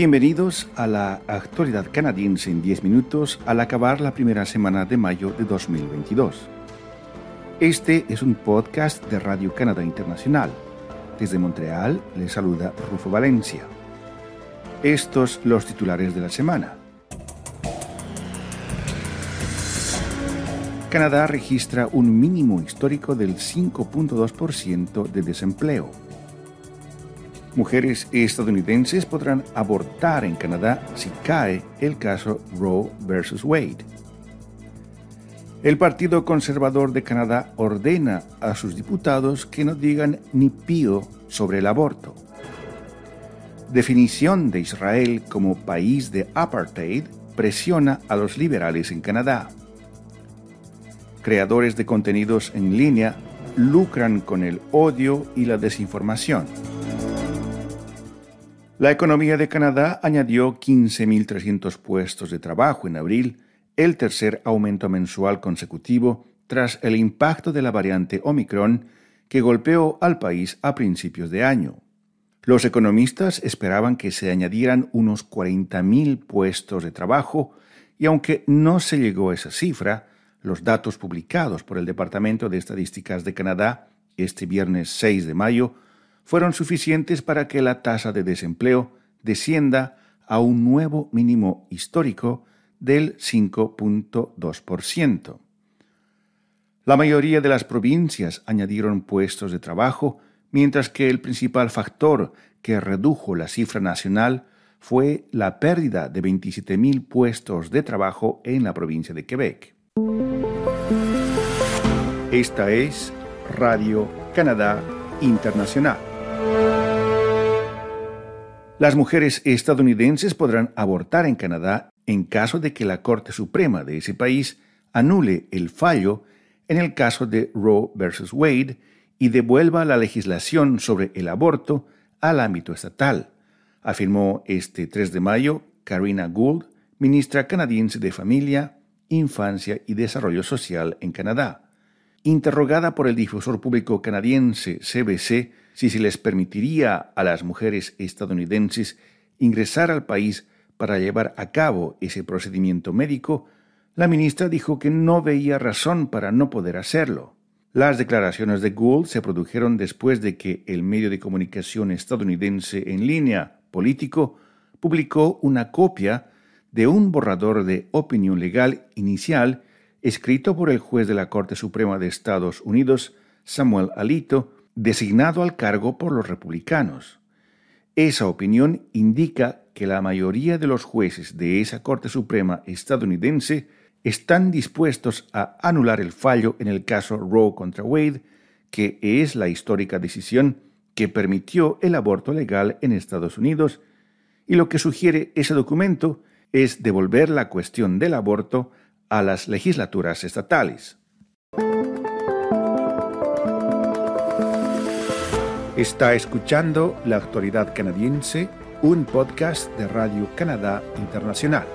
Bienvenidos a la actualidad canadiense en 10 minutos al acabar la primera semana de mayo de 2022. Este es un podcast de Radio Canadá Internacional. Desde Montreal les saluda Rufo Valencia. Estos los titulares de la semana. Canadá registra un mínimo histórico del 5.2% de desempleo. Mujeres estadounidenses podrán abortar en Canadá si cae el caso Roe vs. Wade. El Partido Conservador de Canadá ordena a sus diputados que no digan ni pío sobre el aborto. Definición de Israel como país de apartheid presiona a los liberales en Canadá creadores de contenidos en línea lucran con el odio y la desinformación. La economía de Canadá añadió 15.300 puestos de trabajo en abril, el tercer aumento mensual consecutivo tras el impacto de la variante Omicron que golpeó al país a principios de año. Los economistas esperaban que se añadieran unos 40.000 puestos de trabajo y aunque no se llegó a esa cifra, los datos publicados por el Departamento de Estadísticas de Canadá este viernes 6 de mayo fueron suficientes para que la tasa de desempleo descienda a un nuevo mínimo histórico del 5.2%. La mayoría de las provincias añadieron puestos de trabajo, mientras que el principal factor que redujo la cifra nacional fue la pérdida de 27.000 puestos de trabajo en la provincia de Quebec. Esta es Radio Canadá Internacional. Las mujeres estadounidenses podrán abortar en Canadá en caso de que la Corte Suprema de ese país anule el fallo en el caso de Roe vs. Wade y devuelva la legislación sobre el aborto al ámbito estatal, afirmó este 3 de mayo Karina Gould, ministra canadiense de Familia, Infancia y Desarrollo Social en Canadá interrogada por el difusor público canadiense CBC si se les permitiría a las mujeres estadounidenses ingresar al país para llevar a cabo ese procedimiento médico, la ministra dijo que no veía razón para no poder hacerlo. Las declaraciones de Gould se produjeron después de que el medio de comunicación estadounidense en línea político publicó una copia de un borrador de opinión legal inicial escrito por el juez de la Corte Suprema de Estados Unidos, Samuel Alito, designado al cargo por los republicanos. Esa opinión indica que la mayoría de los jueces de esa Corte Suprema estadounidense están dispuestos a anular el fallo en el caso Roe contra Wade, que es la histórica decisión que permitió el aborto legal en Estados Unidos, y lo que sugiere ese documento es devolver la cuestión del aborto a las legislaturas estatales. Está escuchando La Actualidad Canadiense, un podcast de Radio Canadá Internacional.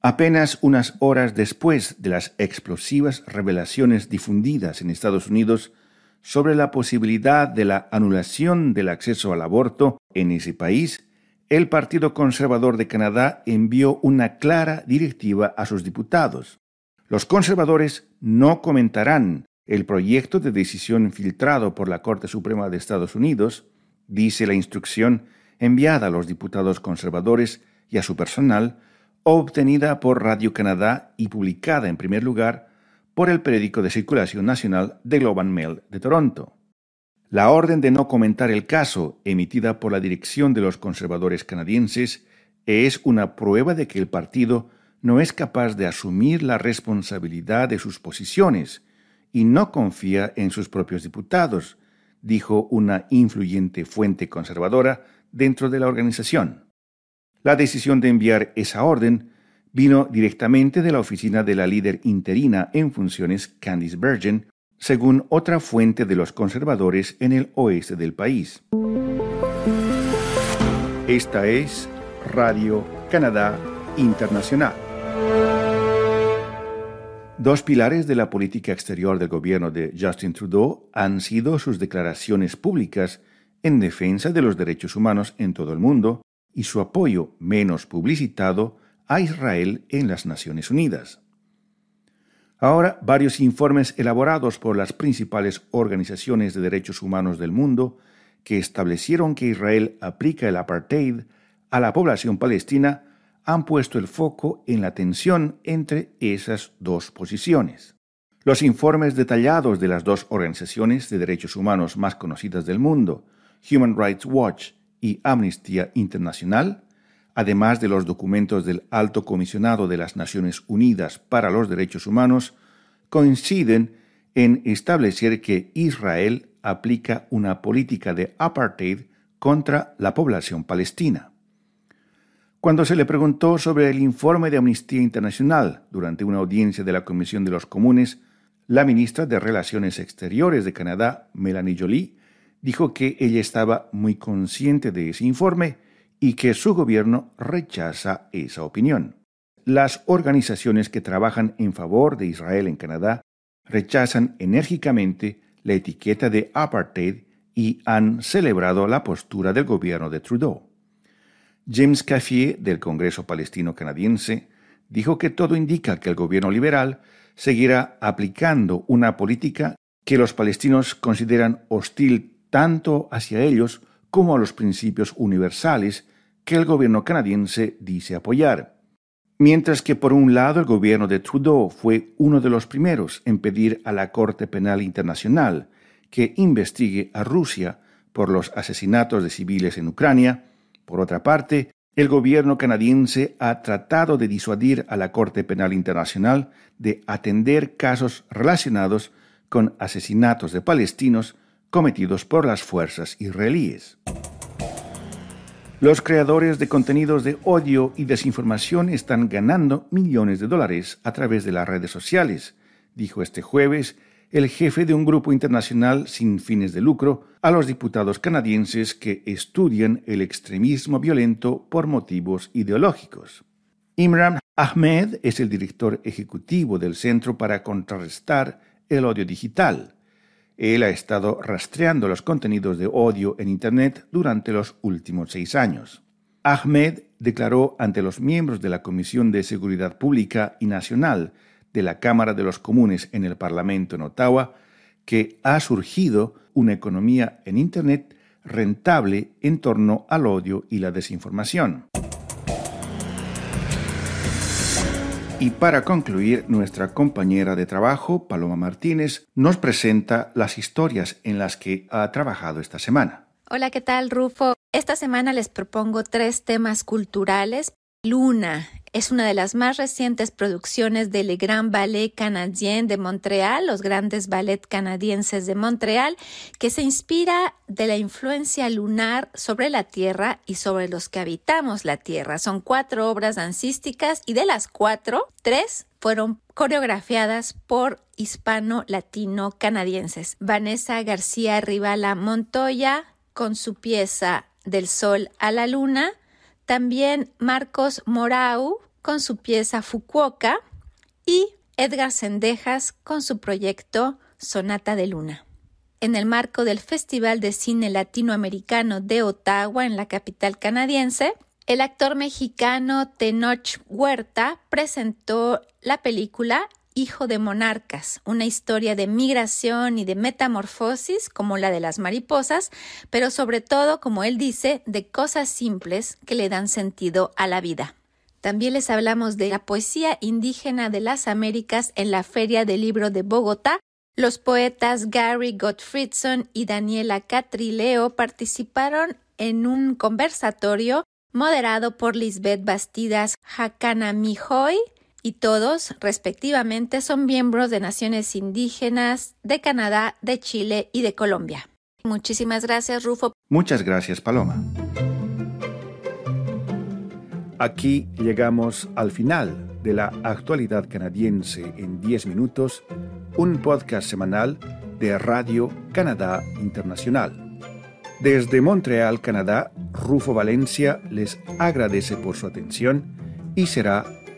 Apenas unas horas después de las explosivas revelaciones difundidas en Estados Unidos sobre la posibilidad de la anulación del acceso al aborto en ese país, el Partido Conservador de Canadá envió una clara directiva a sus diputados. Los conservadores no comentarán el proyecto de decisión filtrado por la Corte Suprema de Estados Unidos, dice la instrucción enviada a los diputados conservadores y a su personal, obtenida por Radio Canadá y publicada en primer lugar por el periódico de circulación nacional The Globe and Mail de Toronto. La orden de no comentar el caso, emitida por la dirección de los conservadores canadienses, es una prueba de que el partido no es capaz de asumir la responsabilidad de sus posiciones y no confía en sus propios diputados, dijo una influyente fuente conservadora dentro de la organización. La decisión de enviar esa orden vino directamente de la oficina de la líder interina en funciones Candice Bergen, según otra fuente de los conservadores en el oeste del país. Esta es Radio Canadá Internacional. Dos pilares de la política exterior del gobierno de Justin Trudeau han sido sus declaraciones públicas en defensa de los derechos humanos en todo el mundo y su apoyo menos publicitado a Israel en las Naciones Unidas. Ahora, varios informes elaborados por las principales organizaciones de derechos humanos del mundo que establecieron que Israel aplica el apartheid a la población palestina han puesto el foco en la tensión entre esas dos posiciones. Los informes detallados de las dos organizaciones de derechos humanos más conocidas del mundo, Human Rights Watch y Amnistía Internacional, además de los documentos del Alto Comisionado de las Naciones Unidas para los Derechos Humanos, coinciden en establecer que Israel aplica una política de apartheid contra la población palestina. Cuando se le preguntó sobre el informe de Amnistía Internacional durante una audiencia de la Comisión de los Comunes, la ministra de Relaciones Exteriores de Canadá, Melanie Jolie, dijo que ella estaba muy consciente de ese informe y que su gobierno rechaza esa opinión. Las organizaciones que trabajan en favor de Israel en Canadá rechazan enérgicamente la etiqueta de apartheid y han celebrado la postura del gobierno de Trudeau. James Cafier, del Congreso Palestino Canadiense, dijo que todo indica que el gobierno liberal seguirá aplicando una política que los palestinos consideran hostil tanto hacia ellos como a los principios universales que el gobierno canadiense dice apoyar. Mientras que por un lado el gobierno de Trudeau fue uno de los primeros en pedir a la Corte Penal Internacional que investigue a Rusia por los asesinatos de civiles en Ucrania, por otra parte, el gobierno canadiense ha tratado de disuadir a la Corte Penal Internacional de atender casos relacionados con asesinatos de palestinos cometidos por las fuerzas israelíes. Los creadores de contenidos de odio y desinformación están ganando millones de dólares a través de las redes sociales, dijo este jueves el jefe de un grupo internacional sin fines de lucro a los diputados canadienses que estudian el extremismo violento por motivos ideológicos. Imran Ahmed es el director ejecutivo del Centro para Contrarrestar el Odio Digital. Él ha estado rastreando los contenidos de odio en Internet durante los últimos seis años. Ahmed declaró ante los miembros de la Comisión de Seguridad Pública y Nacional de la Cámara de los Comunes en el Parlamento en Ottawa que ha surgido una economía en Internet rentable en torno al odio y la desinformación. Y para concluir, nuestra compañera de trabajo, Paloma Martínez, nos presenta las historias en las que ha trabajado esta semana. Hola, ¿qué tal, Rufo? Esta semana les propongo tres temas culturales. Luna, es una de las más recientes producciones del Grand Ballet Canadien de Montreal, los grandes ballet canadienses de Montreal, que se inspira de la influencia lunar sobre la Tierra y sobre los que habitamos la Tierra. Son cuatro obras dancísticas y de las cuatro, tres fueron coreografiadas por hispano-latino-canadienses. Vanessa García Rivala Montoya con su pieza Del Sol a la Luna, también Marcos Morau con su pieza Fukuoka y Edgar Sendejas con su proyecto Sonata de Luna. En el marco del Festival de Cine Latinoamericano de Ottawa, en la capital canadiense, el actor mexicano Tenoch Huerta presentó la película Hijo de Monarcas, una historia de migración y de metamorfosis como la de las mariposas, pero sobre todo, como él dice, de cosas simples que le dan sentido a la vida. También les hablamos de la poesía indígena de las Américas en la Feria del Libro de Bogotá. Los poetas Gary Gottfriedson y Daniela Catrileo participaron en un conversatorio moderado por Lisbeth Bastidas Mijoy, y todos, respectivamente, son miembros de naciones indígenas de Canadá, de Chile y de Colombia. Muchísimas gracias, Rufo. Muchas gracias, Paloma. Aquí llegamos al final de la actualidad canadiense en 10 minutos, un podcast semanal de Radio Canadá Internacional. Desde Montreal, Canadá, Rufo Valencia les agradece por su atención y será